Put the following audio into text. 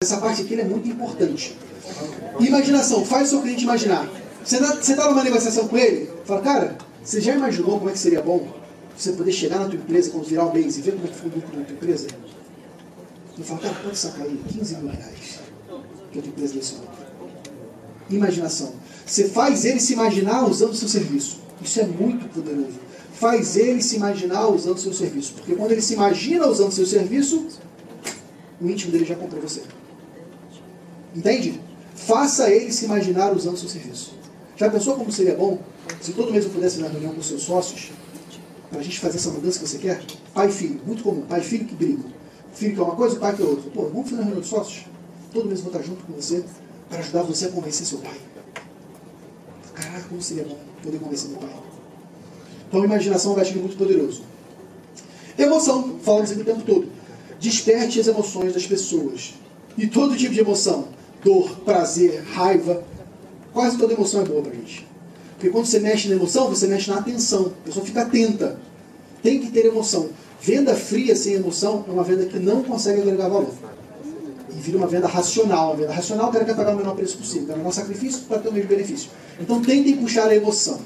Essa parte aqui é muito importante. Imaginação, faz o seu cliente imaginar. Você está tá numa negociação com ele, fala, cara, você já imaginou como é que seria bom você poder chegar na tua empresa quando virar o mês e ver como é que foi o lucro da tua empresa? Ele fala, cara, pode sacar aí 15 mil reais que a tua empresa desse lucro. Imaginação. Você faz ele se imaginar usando o seu serviço. Isso é muito poderoso. Faz ele se imaginar usando o seu serviço. Porque quando ele se imagina usando o seu serviço, o íntimo dele já comprou você. Entende? Faça ele se imaginar usando seu serviço. Já pensou como seria bom se todo mês eu pudesse ir na reunião com seus sócios para a gente fazer essa mudança que você quer? Pai e filho, muito comum. Pai e filho que brigam. Filho que é uma coisa e pai que é outra. Pô, vamos fazer uma reunião de sócios? Todo mês eu vou estar junto com você para ajudar você a convencer seu pai. Caraca, como seria bom poder convencer meu pai. Então, imaginação é um gatilho muito poderoso. Emoção, falamos aqui o tempo todo. Desperte as emoções das pessoas. E todo tipo de emoção. Dor, prazer, raiva. Quase toda emoção é boa pra gente. Porque quando você mexe na emoção, você mexe na atenção. A pessoa fica atenta. Tem que ter emoção. Venda fria sem emoção é uma venda que não consegue agregar valor. E vira uma venda racional. Uma venda racional, o cara quer pagar o menor preço possível. Quer menor sacrifício para ter o mesmo benefício. Então tentem puxar a emoção.